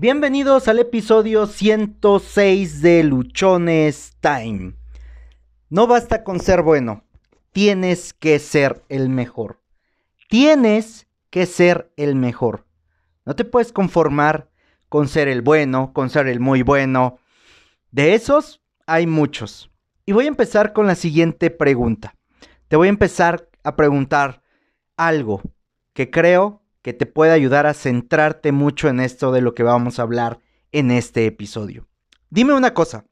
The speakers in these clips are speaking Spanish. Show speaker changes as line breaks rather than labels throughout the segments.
Bienvenidos al episodio 106 de Luchones Time. No basta con ser bueno, tienes que ser el mejor. Tienes que ser el mejor. No te puedes conformar con ser el bueno, con ser el muy bueno. De esos hay muchos. Y voy a empezar con la siguiente pregunta. Te voy a empezar a preguntar algo que creo que te puede ayudar a centrarte mucho en esto de lo que vamos a hablar en este episodio. Dime una cosa.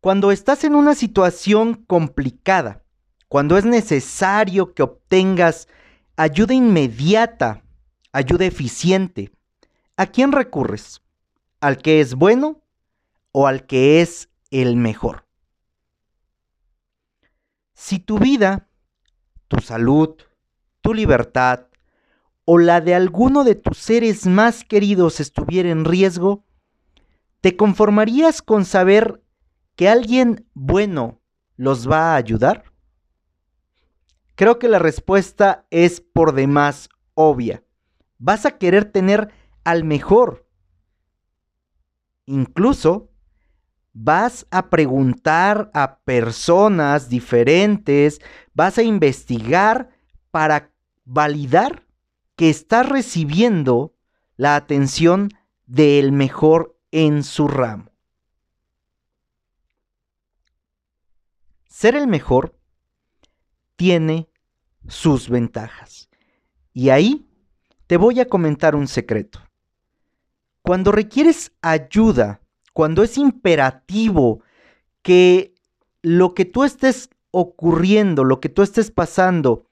Cuando estás en una situación complicada, cuando es necesario que obtengas ayuda inmediata, ayuda eficiente, ¿a quién recurres? ¿Al que es bueno o al que es el mejor? Si tu vida, tu salud, tu libertad, o la de alguno de tus seres más queridos estuviera en riesgo, ¿te conformarías con saber que alguien bueno los va a ayudar? Creo que la respuesta es por demás obvia. Vas a querer tener al mejor. Incluso vas a preguntar a personas diferentes, vas a investigar para validar que está recibiendo la atención del mejor en su ramo. Ser el mejor tiene sus ventajas. Y ahí te voy a comentar un secreto. Cuando requieres ayuda, cuando es imperativo que lo que tú estés ocurriendo, lo que tú estés pasando,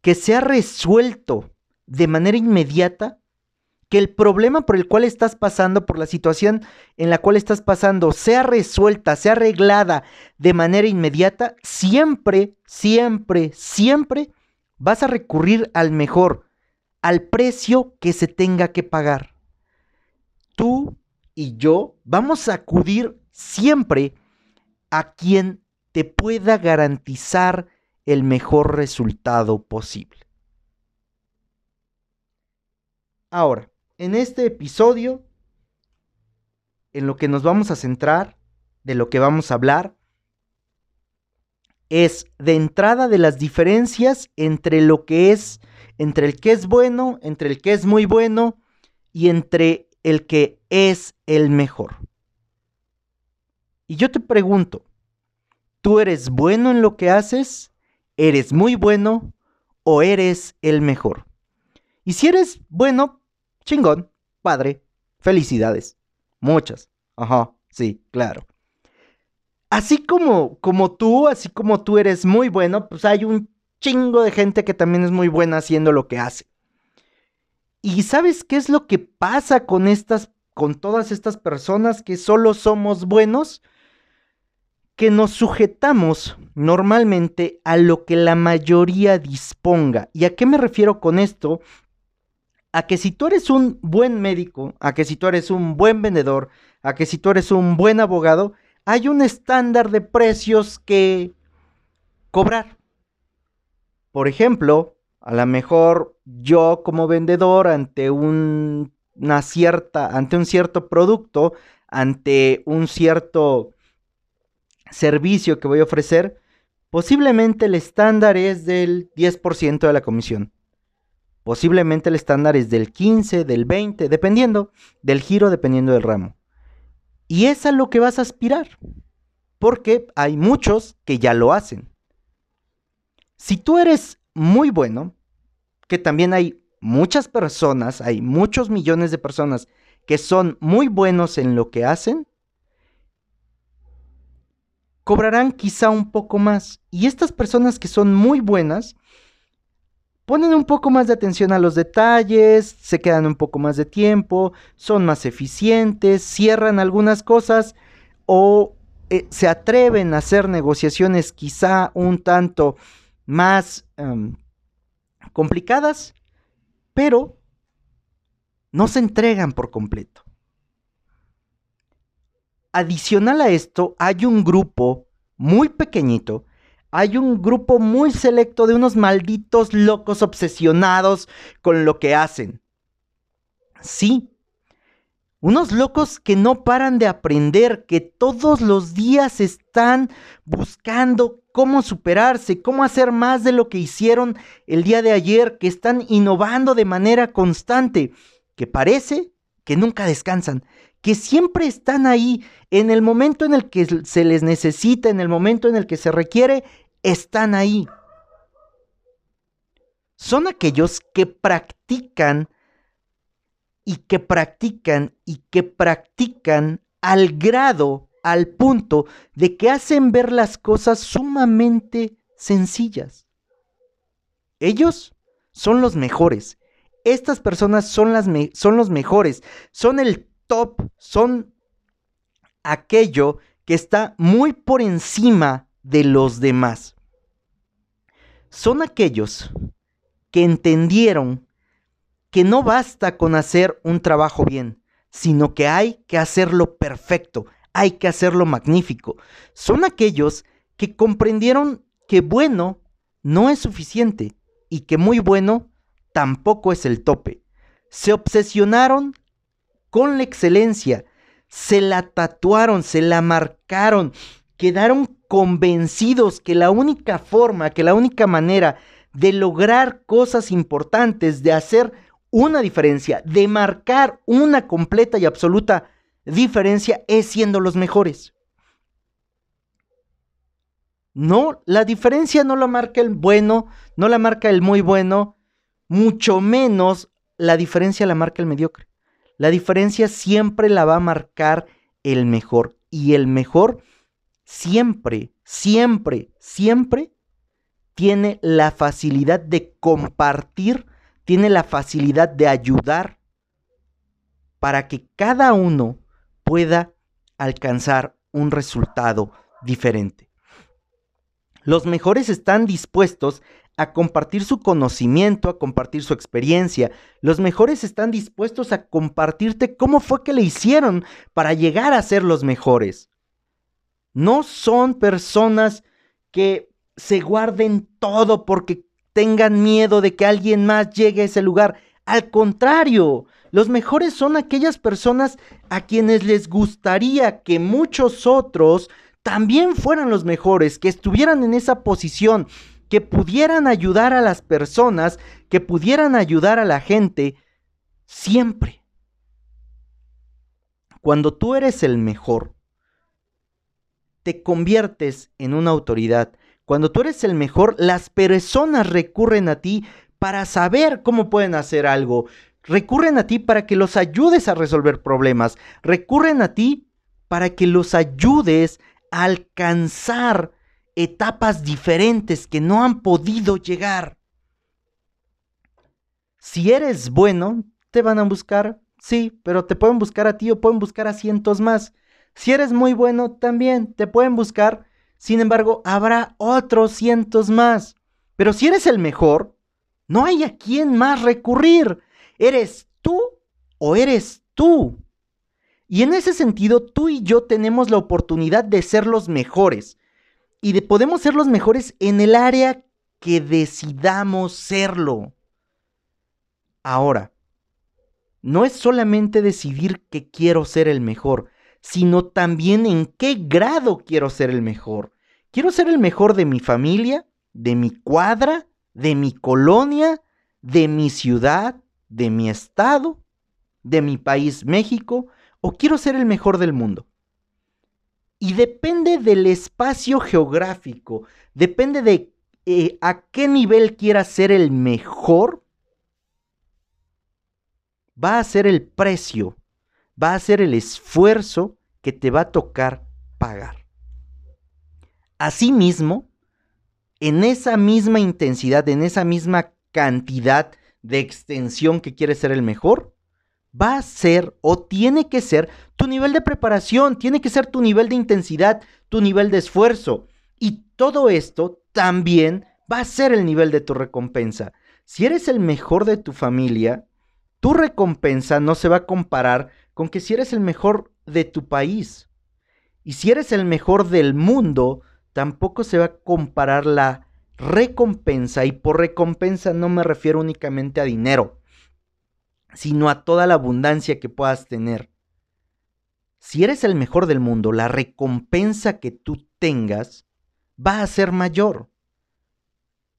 que sea resuelto de manera inmediata que el problema por el cual estás pasando, por la situación en la cual estás pasando, sea resuelta, sea arreglada de manera inmediata, siempre, siempre, siempre vas a recurrir al mejor, al precio que se tenga que pagar. Tú y yo vamos a acudir siempre a quien te pueda garantizar el mejor resultado posible. Ahora, en este episodio, en lo que nos vamos a centrar, de lo que vamos a hablar, es de entrada de las diferencias entre lo que es, entre el que es bueno, entre el que es muy bueno y entre el que es el mejor. Y yo te pregunto, ¿tú eres bueno en lo que haces? ¿Eres muy bueno o eres el mejor? Y si eres bueno, Chingón, padre, felicidades. Muchas. Ajá, sí, claro. Así como, como tú, así como tú eres muy bueno, pues hay un chingo de gente que también es muy buena haciendo lo que hace. ¿Y sabes qué es lo que pasa con estas con todas estas personas que solo somos buenos? Que nos sujetamos normalmente a lo que la mayoría disponga. ¿Y a qué me refiero con esto? A que si tú eres un buen médico, a que si tú eres un buen vendedor, a que si tú eres un buen abogado, hay un estándar de precios que cobrar. Por ejemplo, a lo mejor yo como vendedor ante una cierta, ante un cierto producto, ante un cierto servicio que voy a ofrecer, posiblemente el estándar es del 10% de la comisión. Posiblemente el estándar es del 15, del 20, dependiendo del giro, dependiendo del ramo. Y es a lo que vas a aspirar, porque hay muchos que ya lo hacen. Si tú eres muy bueno, que también hay muchas personas, hay muchos millones de personas que son muy buenos en lo que hacen, cobrarán quizá un poco más. Y estas personas que son muy buenas, ponen un poco más de atención a los detalles, se quedan un poco más de tiempo, son más eficientes, cierran algunas cosas o eh, se atreven a hacer negociaciones quizá un tanto más em, complicadas, pero no se entregan por completo. Adicional a esto, hay un grupo muy pequeñito hay un grupo muy selecto de unos malditos locos obsesionados con lo que hacen. Sí, Unos locos que no paran de aprender, que todos los días están buscando cómo superarse, cómo hacer más de lo que hicieron el día de ayer, que están innovando de manera constante, que parece que nunca descansan, que siempre están ahí en el momento en el que se les necesita, en el momento en el que se requiere, están ahí. Son aquellos que practican y que practican y que practican al grado, al punto de que hacen ver las cosas sumamente sencillas. Ellos son los mejores. Estas personas son, las son los mejores. Son el top. Son aquello que está muy por encima de los demás. Son aquellos que entendieron que no basta con hacer un trabajo bien, sino que hay que hacerlo perfecto, hay que hacerlo magnífico. Son aquellos que comprendieron que bueno no es suficiente y que muy bueno tampoco es el tope. Se obsesionaron con la excelencia, se la tatuaron, se la marcaron, quedaron convencidos que la única forma, que la única manera de lograr cosas importantes, de hacer una diferencia, de marcar una completa y absoluta diferencia es siendo los mejores. No, la diferencia no la marca el bueno, no la marca el muy bueno, mucho menos la diferencia la marca el mediocre. La diferencia siempre la va a marcar el mejor. Y el mejor siempre, siempre, siempre tiene la facilidad de compartir tiene la facilidad de ayudar para que cada uno pueda alcanzar un resultado diferente. Los mejores están dispuestos a compartir su conocimiento, a compartir su experiencia. Los mejores están dispuestos a compartirte cómo fue que le hicieron para llegar a ser los mejores. No son personas que se guarden todo porque tengan miedo de que alguien más llegue a ese lugar. Al contrario, los mejores son aquellas personas a quienes les gustaría que muchos otros también fueran los mejores, que estuvieran en esa posición, que pudieran ayudar a las personas, que pudieran ayudar a la gente siempre. Cuando tú eres el mejor, te conviertes en una autoridad, cuando tú eres el mejor, las personas recurren a ti para saber cómo pueden hacer algo. Recurren a ti para que los ayudes a resolver problemas. Recurren a ti para que los ayudes a alcanzar etapas diferentes que no han podido llegar. Si eres bueno, te van a buscar, sí, pero te pueden buscar a ti o pueden buscar a cientos más. Si eres muy bueno, también te pueden buscar sin embargo, habrá otros cientos más. Pero si eres el mejor, no hay a quién más recurrir. ¿Eres tú o eres tú? Y en ese sentido, tú y yo tenemos la oportunidad de ser los mejores. Y de podemos ser los mejores en el área que decidamos serlo. Ahora, no es solamente decidir que quiero ser el mejor, sino también en qué grado quiero ser el mejor. Quiero ser el mejor de mi familia, de mi cuadra, de mi colonia, de mi ciudad, de mi estado, de mi país México, o quiero ser el mejor del mundo. Y depende del espacio geográfico, depende de eh, a qué nivel quieras ser el mejor, va a ser el precio, va a ser el esfuerzo que te va a tocar pagar. Asimismo, en esa misma intensidad, en esa misma cantidad de extensión que quieres ser el mejor, va a ser o tiene que ser tu nivel de preparación, tiene que ser tu nivel de intensidad, tu nivel de esfuerzo. Y todo esto también va a ser el nivel de tu recompensa. Si eres el mejor de tu familia, tu recompensa no se va a comparar con que si eres el mejor de tu país. Y si eres el mejor del mundo, tampoco se va a comparar la recompensa, y por recompensa no me refiero únicamente a dinero, sino a toda la abundancia que puedas tener. si eres el mejor del mundo, la recompensa que tú tengas va a ser mayor.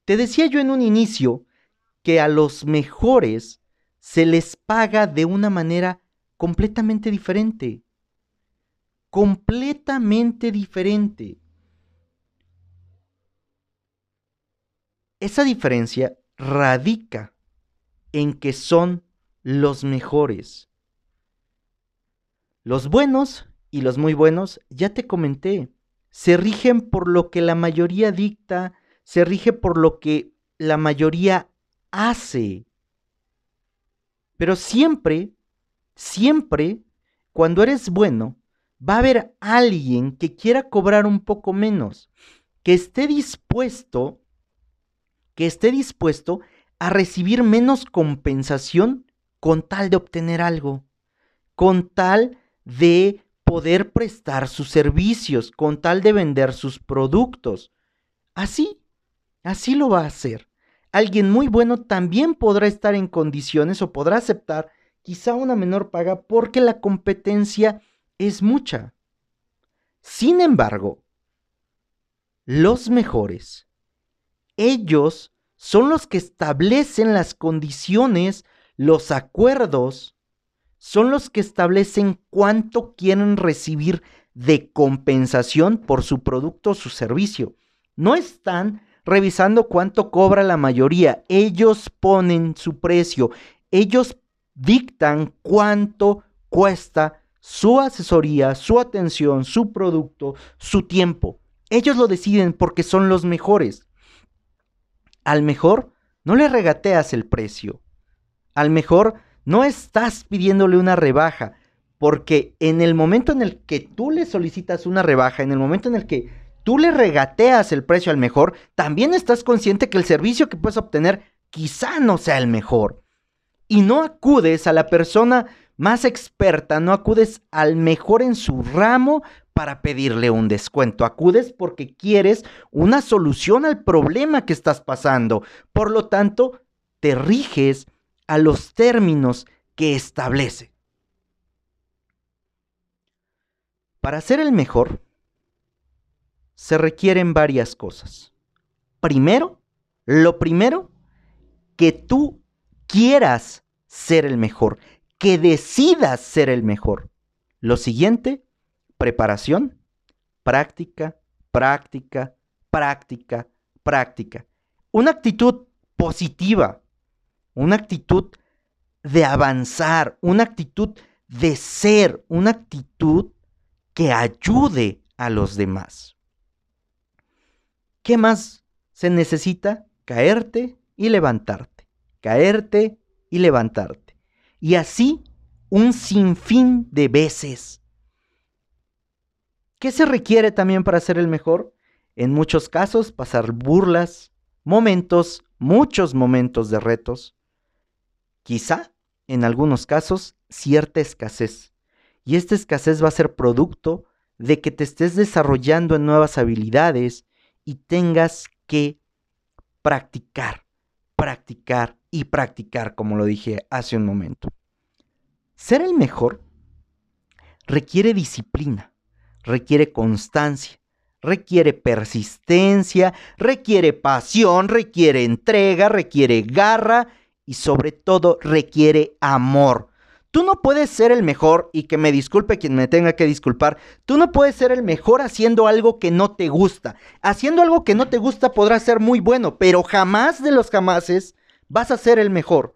Te decía yo en un inicio que a los mejores se les paga de una manera completamente diferente. Completamente diferente. Esa diferencia radica en que son los mejores. Los buenos y los muy buenos, ya te comenté, se rigen por lo que la mayoría dicta, se rige por lo que la mayoría hace. Pero siempre, siempre, cuando eres bueno, va a haber alguien que quiera cobrar un poco menos, que esté dispuesto, que esté dispuesto a recibir menos compensación con tal de obtener algo, con tal de poder prestar sus servicios, con tal de vender sus productos. Así, así lo va a hacer. Alguien muy bueno también podrá estar en condiciones o podrá aceptar quizá una menor paga porque la competencia es mucha. Sin embargo, los mejores, ellos son los que establecen las condiciones, los acuerdos, son los que establecen cuánto quieren recibir de compensación por su producto o su servicio. No están revisando cuánto cobra la mayoría, ellos ponen su precio, ellos dictan cuánto cuesta su asesoría, su atención, su producto, su tiempo. Ellos lo deciden porque son los mejores. Al mejor no le regateas el precio. Al mejor no estás pidiéndole una rebaja, porque en el momento en el que tú le solicitas una rebaja, en el momento en el que tú le regateas el precio al mejor, también estás consciente que el servicio que puedes obtener quizá no sea el mejor. Y no acudes a la persona más experta, no acudes al mejor en su ramo para pedirle un descuento. Acudes porque quieres una solución al problema que estás pasando. Por lo tanto, te riges a los términos que establece. Para ser el mejor, se requieren varias cosas. Primero, lo primero, que tú quieras ser el mejor, que decidas ser el mejor. Lo siguiente, preparación, práctica, práctica, práctica, práctica. Una actitud positiva, una actitud de avanzar, una actitud de ser, una actitud que ayude a los demás. ¿Qué más se necesita? Caerte y levantarte, caerte y levantarte. Y así un sinfín de veces. ¿Qué se requiere también para ser el mejor? En muchos casos, pasar burlas, momentos, muchos momentos de retos, quizá, en algunos casos, cierta escasez. Y esta escasez va a ser producto de que te estés desarrollando en nuevas habilidades y tengas que practicar, practicar y practicar, como lo dije hace un momento. Ser el mejor requiere disciplina, requiere constancia, requiere persistencia, requiere pasión, requiere entrega, requiere garra y sobre todo requiere amor. Tú no puedes ser el mejor, y que me disculpe quien me tenga que disculpar, tú no puedes ser el mejor haciendo algo que no te gusta. Haciendo algo que no te gusta podrás ser muy bueno, pero jamás de los jamases vas a ser el mejor.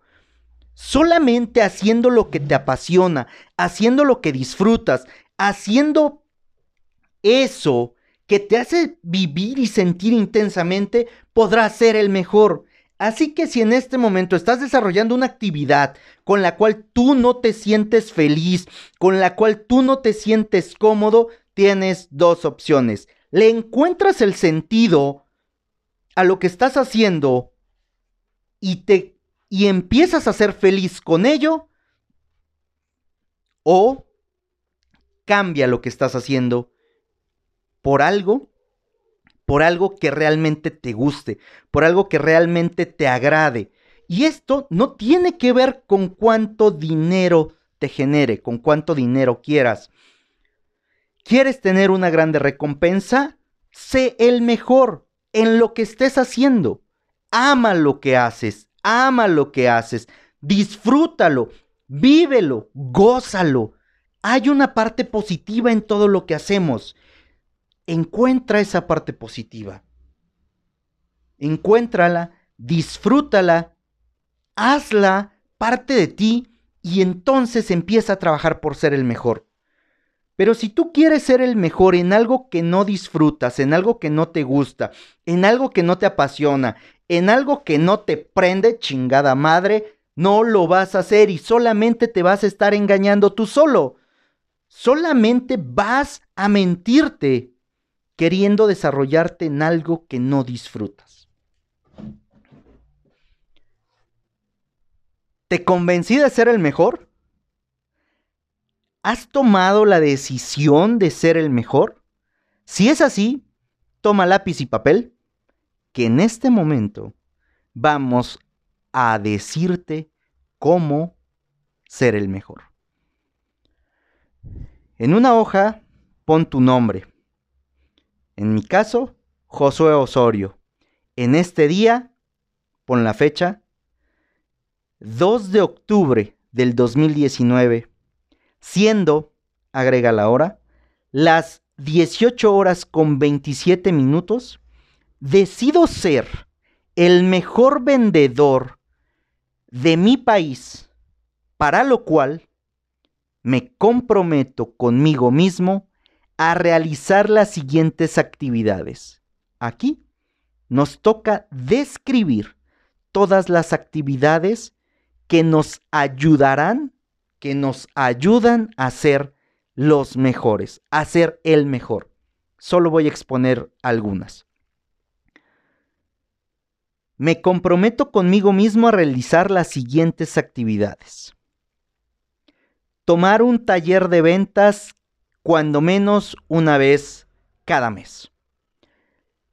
Solamente haciendo lo que te apasiona, haciendo lo que disfrutas, haciendo eso que te hace vivir y sentir intensamente, podrás ser el mejor. Así que si en este momento estás desarrollando una actividad con la cual tú no te sientes feliz, con la cual tú no te sientes cómodo, tienes dos opciones. Le encuentras el sentido a lo que estás haciendo y te y empiezas a ser feliz con ello o cambia lo que estás haciendo por algo por algo que realmente te guste, por algo que realmente te agrade. Y esto no tiene que ver con cuánto dinero te genere, con cuánto dinero quieras. ¿Quieres tener una grande recompensa? Sé el mejor en lo que estés haciendo. Ama lo que haces, ama lo que haces, disfrútalo, vívelo, gózalo. Hay una parte positiva en todo lo que hacemos. Encuentra esa parte positiva. Encuéntrala, disfrútala, hazla parte de ti y entonces empieza a trabajar por ser el mejor. Pero si tú quieres ser el mejor en algo que no disfrutas, en algo que no te gusta, en algo que no te apasiona, en algo que no te prende, chingada madre, no lo vas a hacer y solamente te vas a estar engañando tú solo. Solamente vas a mentirte queriendo desarrollarte en algo que no disfrutas. ¿Te convencí de ser el mejor? ¿Has tomado la decisión de ser el mejor? Si es así, toma lápiz y papel, que en este momento vamos a decirte cómo ser el mejor. En una hoja pon tu nombre. En mi caso, Josué Osorio. En este día, pon la fecha, 2 de octubre del 2019, siendo, agrega la hora, las 18 horas con 27 minutos, decido ser el mejor vendedor de mi país, para lo cual me comprometo conmigo mismo a realizar las siguientes actividades. Aquí nos toca describir todas las actividades que nos ayudarán, que nos ayudan a ser los mejores, a ser el mejor. Solo voy a exponer algunas. Me comprometo conmigo mismo a realizar las siguientes actividades. Tomar un taller de ventas cuando menos una vez cada mes.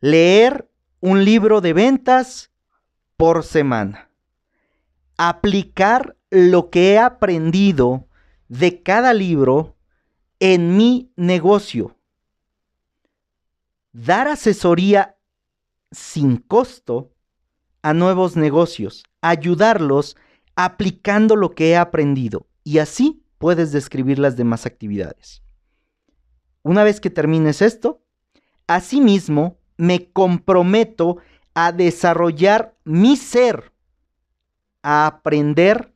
Leer un libro de ventas por semana aplicar lo que he aprendido de cada libro en mi negocio. Dar asesoría sin costo a nuevos negocios, ayudarlos aplicando lo que he aprendido y así puedes describir las demás actividades. Una vez que termines esto, asimismo me comprometo a desarrollar mi ser a aprender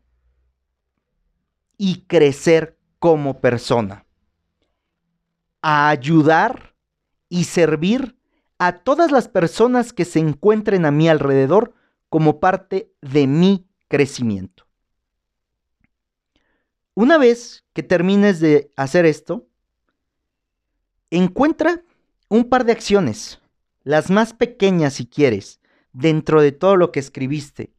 y crecer como persona, a ayudar y servir a todas las personas que se encuentren a mi alrededor como parte de mi crecimiento. Una vez que termines de hacer esto, encuentra un par de acciones, las más pequeñas si quieres, dentro de todo lo que escribiste,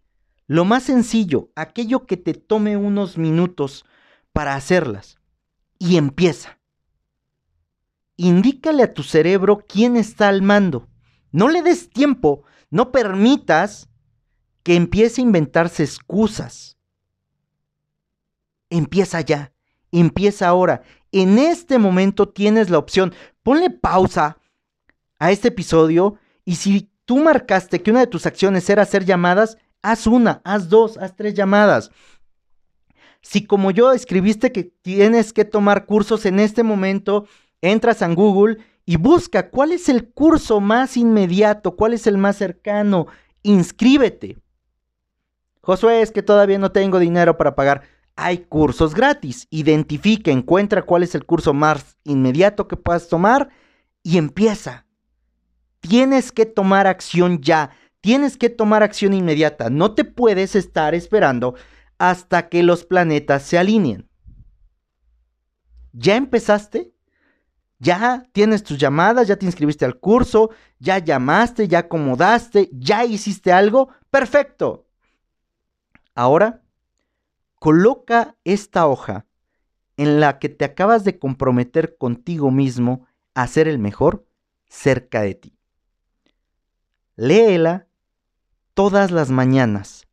lo más sencillo, aquello que te tome unos minutos para hacerlas. Y empieza. Indícale a tu cerebro quién está al mando. No le des tiempo, no permitas que empiece a inventarse excusas. Empieza ya, empieza ahora. En este momento tienes la opción. Ponle pausa a este episodio y si tú marcaste que una de tus acciones era hacer llamadas, haz una, haz dos, haz tres llamadas. Si como yo escribiste que tienes que tomar cursos en este momento, entras en Google y busca cuál es el curso más inmediato, cuál es el más cercano, inscríbete. Josué, es que todavía no tengo dinero para pagar. Hay cursos gratis. Identifica, encuentra cuál es el curso más inmediato que puedas tomar y empieza. Tienes que tomar acción ya tienes que tomar acción inmediata. No te puedes estar esperando hasta que los planetas se alineen. ¿Ya empezaste? ¿Ya tienes tus llamadas? ¿Ya te inscribiste al curso? ¿Ya llamaste? ¿Ya acomodaste? ¿Ya hiciste algo? Perfecto. Ahora, coloca esta hoja en la que te acabas de comprometer contigo mismo a ser el mejor cerca de ti. Léela todas las mañanas.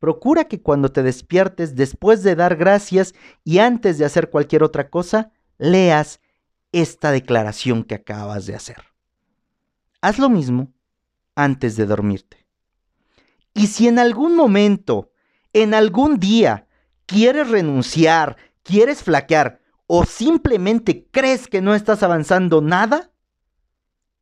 Procura que cuando te despiertes, después de dar gracias y antes de hacer cualquier otra cosa, leas esta declaración que acabas de hacer. Haz lo mismo antes de dormirte. Y si en algún momento, en algún día, quieres renunciar, quieres flaquear o simplemente crees que no estás avanzando nada,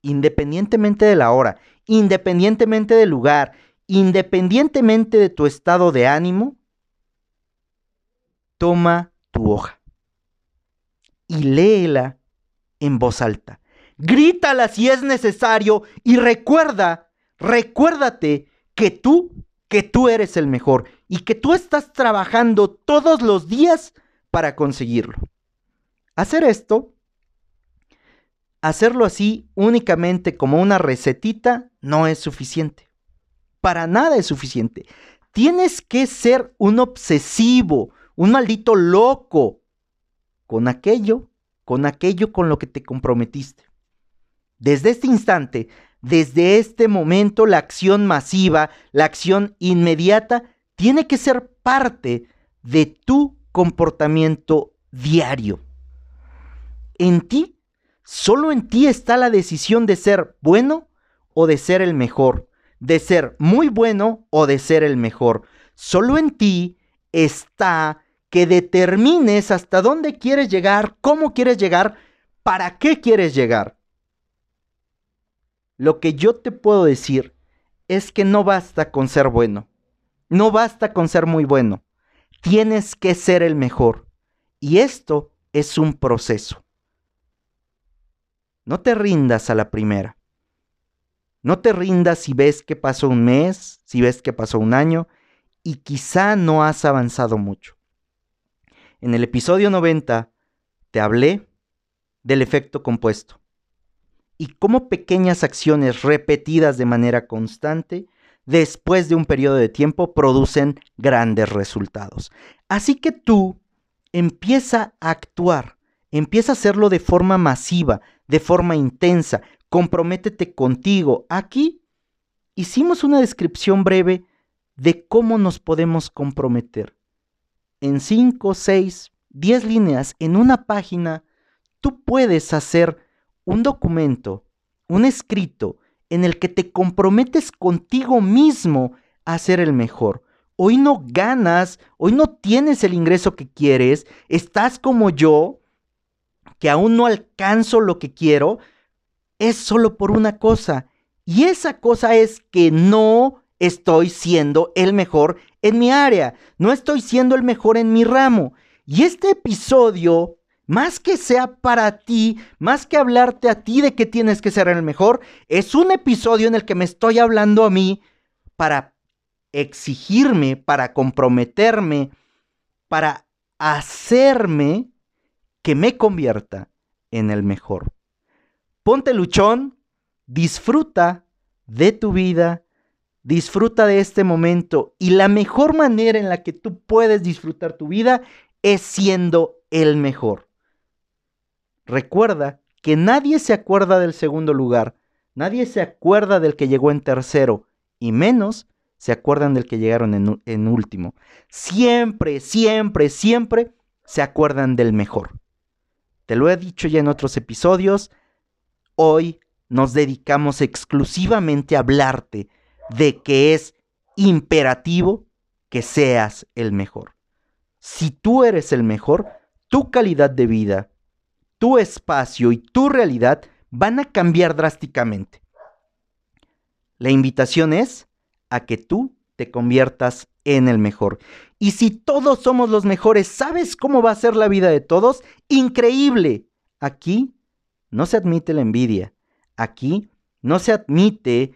independientemente de la hora, independientemente del lugar, independientemente de tu estado de ánimo, toma tu hoja y léela en voz alta. Grítala si es necesario y recuerda, recuérdate que tú, que tú eres el mejor y que tú estás trabajando todos los días para conseguirlo. Hacer esto, hacerlo así únicamente como una recetita no es suficiente. Para nada es suficiente. Tienes que ser un obsesivo, un maldito loco con aquello, con aquello con lo que te comprometiste. Desde este instante, desde este momento, la acción masiva, la acción inmediata, tiene que ser parte de tu comportamiento diario. En ti, solo en ti está la decisión de ser bueno o de ser el mejor, de ser muy bueno o de ser el mejor. Solo en ti está que determines hasta dónde quieres llegar, cómo quieres llegar, para qué quieres llegar. Lo que yo te puedo decir es que no basta con ser bueno, no basta con ser muy bueno, tienes que ser el mejor. Y esto es un proceso. No te rindas a la primera. No te rindas si ves que pasó un mes, si ves que pasó un año y quizá no has avanzado mucho. En el episodio 90 te hablé del efecto compuesto y cómo pequeñas acciones repetidas de manera constante después de un periodo de tiempo producen grandes resultados. Así que tú empieza a actuar, empieza a hacerlo de forma masiva, de forma intensa, comprométete contigo. Aquí hicimos una descripción breve de cómo nos podemos comprometer en 5, 6, 10 líneas en una página, tú puedes hacer un documento, un escrito en el que te comprometes contigo mismo a ser el mejor. Hoy no ganas, hoy no tienes el ingreso que quieres, estás como yo, que aún no alcanzo lo que quiero, es solo por una cosa. Y esa cosa es que no estoy siendo el mejor en mi área, no estoy siendo el mejor en mi ramo. Y este episodio, más que sea para ti, más que hablarte a ti de que tienes que ser el mejor, es un episodio en el que me estoy hablando a mí para exigirme, para comprometerme, para hacerme que me convierta en el mejor. Ponte luchón, disfruta de tu vida, Disfruta de este momento y la mejor manera en la que tú puedes disfrutar tu vida es siendo el mejor. Recuerda que nadie se acuerda del segundo lugar, nadie se acuerda del que llegó en tercero y menos se acuerdan del que llegaron en, en último. Siempre, siempre, siempre se acuerdan del mejor. Te lo he dicho ya en otros episodios, hoy nos dedicamos exclusivamente a hablarte de que es imperativo que seas el mejor. Si tú eres el mejor, tu calidad de vida, tu espacio y tu realidad van a cambiar drásticamente. La invitación es a que tú te conviertas en el mejor. Y si todos somos los mejores, ¿sabes cómo va a ser la vida de todos? Increíble. Aquí no se admite la envidia. Aquí no se admite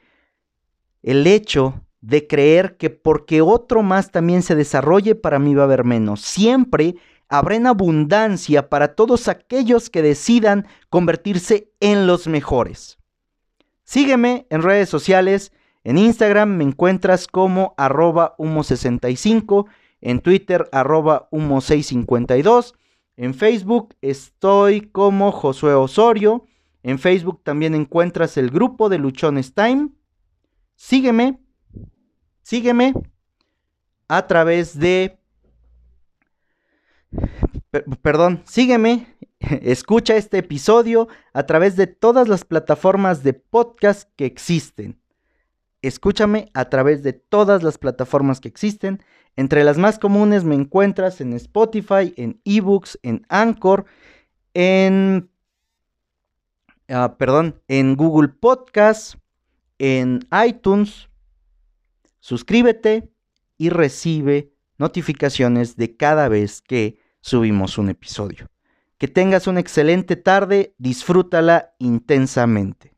el hecho de creer que porque otro más también se desarrolle, para mí va a haber menos. Siempre habrá en abundancia para todos aquellos que decidan convertirse en los mejores. Sígueme en redes sociales. En Instagram me encuentras como arroba humo65, en Twitter arroba humo652, en Facebook estoy como Josué Osorio, en Facebook también encuentras el grupo de Luchones Time sígueme, sígueme a través de, perdón, sígueme escucha este episodio a través de todas las plataformas de podcast que existen. Escúchame a través de todas las plataformas que existen. Entre las más comunes me encuentras en Spotify, en eBooks, en Anchor, en... Ah, perdón, en Google Podcast, en iTunes. Suscríbete y recibe notificaciones de cada vez que subimos un episodio. Que tengas una excelente tarde, disfrútala intensamente.